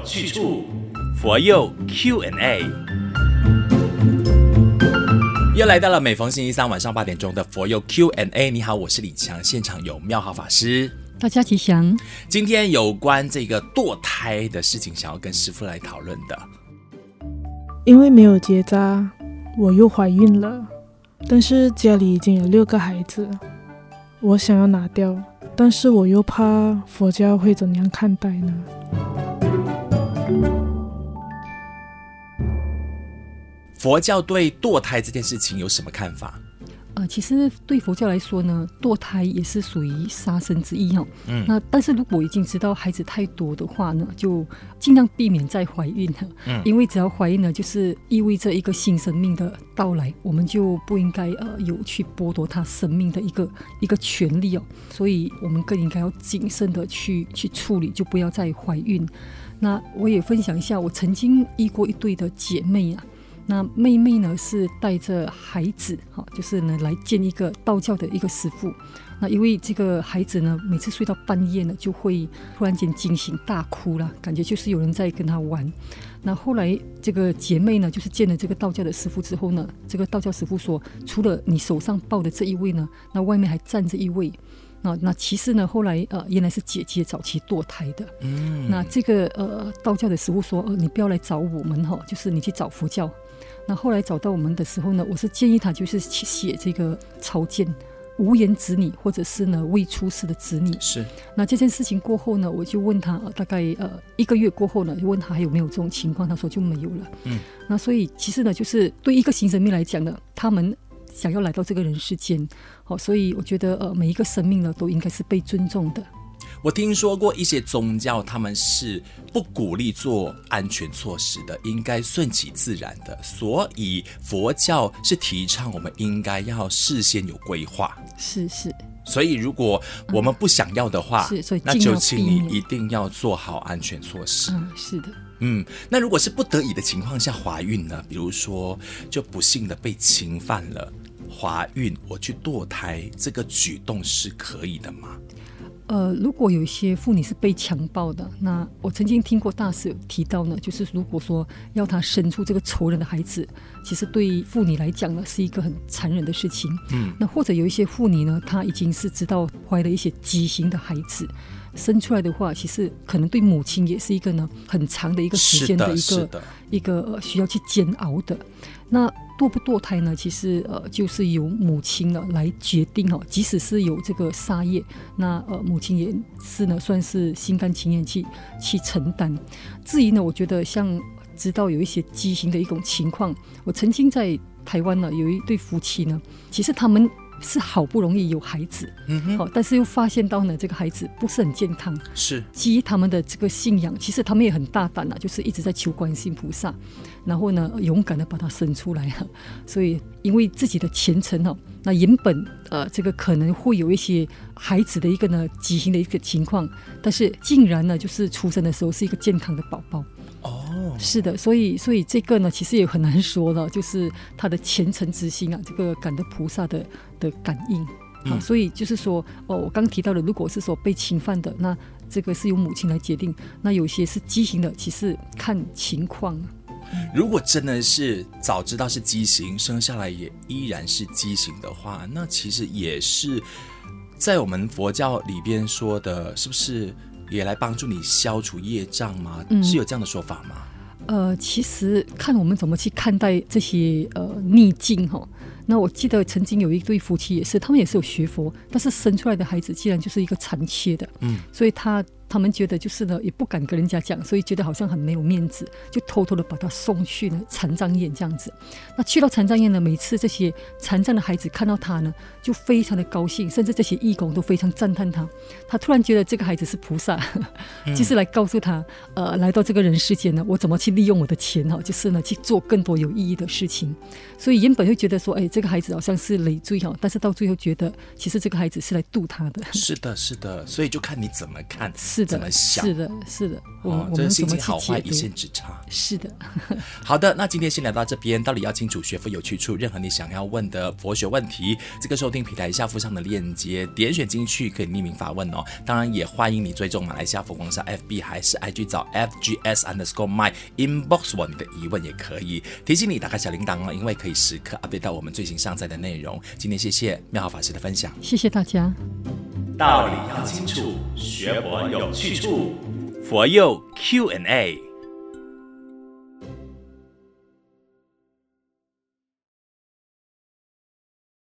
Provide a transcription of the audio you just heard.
有去处，佛佑 Q&A。又来到了每逢星期三晚上八点钟的佛佑 Q&A。你好，我是李强，现场有妙好法师，大家吉祥。今天有关这个堕胎的事情，想要跟师傅来讨论的。因为没有结扎，我又怀孕了，但是家里已经有六个孩子，我想要拿掉，但是我又怕佛教会怎样看待呢？佛教对堕胎这件事情有什么看法？呃，其实对佛教来说呢，堕胎也是属于杀生之一哦。嗯，那但是如果已经知道孩子太多的话呢，就尽量避免再怀孕了。嗯，因为只要怀孕呢，就是意味着一个新生命的到来，我们就不应该呃有去剥夺他生命的一个一个权利哦。所以我们更应该要谨慎的去去处理，就不要再怀孕。那我也分享一下，我曾经医过一对的姐妹啊。那妹妹呢是带着孩子，哈，就是呢来见一个道教的一个师傅。那因为这个孩子呢，每次睡到半夜呢，就会突然间惊醒大哭了，感觉就是有人在跟他玩。那后来这个姐妹呢，就是见了这个道教的师傅之后呢，这个道教师傅说，除了你手上抱的这一位呢，那外面还站着一位。那那其实呢，后来呃，原来是姐姐早期堕胎的。嗯，那这个呃道教的师傅说，呃，你不要来找我们哈，就是你去找佛教。那后来找到我们的时候呢，我是建议他就是去写这个超荐无言子女，或者是呢未出世的子女。是。那这件事情过后呢，我就问他，大概呃一个月过后呢，就问他还有没有这种情况，他说就没有了。嗯。那所以其实呢，就是对一个新生命来讲呢，他们想要来到这个人世间，好，所以我觉得呃每一个生命呢都应该是被尊重的。我听说过一些宗教，他们是不鼓励做安全措施的，应该顺其自然的。所以佛教是提倡我们应该要事先有规划。是是。所以如果我们不想要的话，嗯、是，所以那就请你一定要做好安全措施。嗯，是的。嗯，那如果是不得已的情况下怀孕呢？比如说就不幸的被侵犯了，怀孕我去堕胎，这个举动是可以的吗？呃，如果有一些妇女是被强暴的，那我曾经听过大师有提到呢，就是如果说要她生出这个仇人的孩子，其实对妇女来讲呢是一个很残忍的事情。嗯，那或者有一些妇女呢，她已经是知道怀了一些畸形的孩子，生出来的话，其实可能对母亲也是一个呢很长的一个时间的一个一个需要去煎熬的。那堕不堕胎呢？其实呃，就是由母亲呢来决定哦。即使是有这个杀业，那呃，母亲也是呢，算是心甘情愿去去承担。至于呢，我觉得像知道有一些畸形的一种情况，我曾经在台湾呢有一对夫妻呢，其实他们。是好不容易有孩子，嗯哼，好，但是又发现到呢，这个孩子不是很健康。是基于他们的这个信仰，其实他们也很大胆呐，就是一直在求观世音菩萨，然后呢，勇敢的把他生出来。所以因为自己的虔诚哦，那原本呃，这个可能会有一些孩子的一个呢畸形的一个情况，但是竟然呢，就是出生的时候是一个健康的宝宝。哦，是的，所以所以这个呢，其实也很难说了，就是他的虔诚之心啊，这个感得菩萨的的感应啊，所以就是说，哦，我刚提到的，如果是说被侵犯的，那这个是由母亲来决定；那有些是畸形的，其实看情况。如果真的是早知道是畸形，生下来也依然是畸形的话，那其实也是在我们佛教里边说的，是不是？也来帮助你消除业障吗？嗯，是有这样的说法吗？呃，其实看我们怎么去看待这些呃逆境哈。那我记得曾经有一对夫妻也是，他们也是有学佛，但是生出来的孩子竟然就是一个残缺的，嗯，所以他。他们觉得就是呢，也不敢跟人家讲，所以觉得好像很没有面子，就偷偷的把他送去呢残障院这样子。那去到残障院呢，每次这些残障的孩子看到他呢，就非常的高兴，甚至这些义工都非常赞叹他。他突然觉得这个孩子是菩萨，就是来告诉他，呃，来到这个人世间呢，我怎么去利用我的钱哈，就是呢去做更多有意义的事情。所以原本会觉得说，哎，这个孩子好像是累赘哈，但是到最后觉得，其实这个孩子是来度他的。是的，是的，所以就看你怎么看。是的，怎么想？是的，是的。我、哦、我们心情好坏一线之差。是的。好的，那今天先聊到这边。到底要清楚，学佛有去处。任何你想要问的佛学问题，这个收听平台下附上的链接，点选进去可以匿名发问哦。当然也欢迎你追踪马来西亚佛光山 FB 还是 IG 找 FGS underscore my inbox 我你的疑问也可以。提醒你打开小铃铛哦，因为可以时刻 update 到我们最新上载的内容。今天谢谢妙好法师的分享，谢谢大家。道理要清楚，学佛有去处，佛佑 Q&A。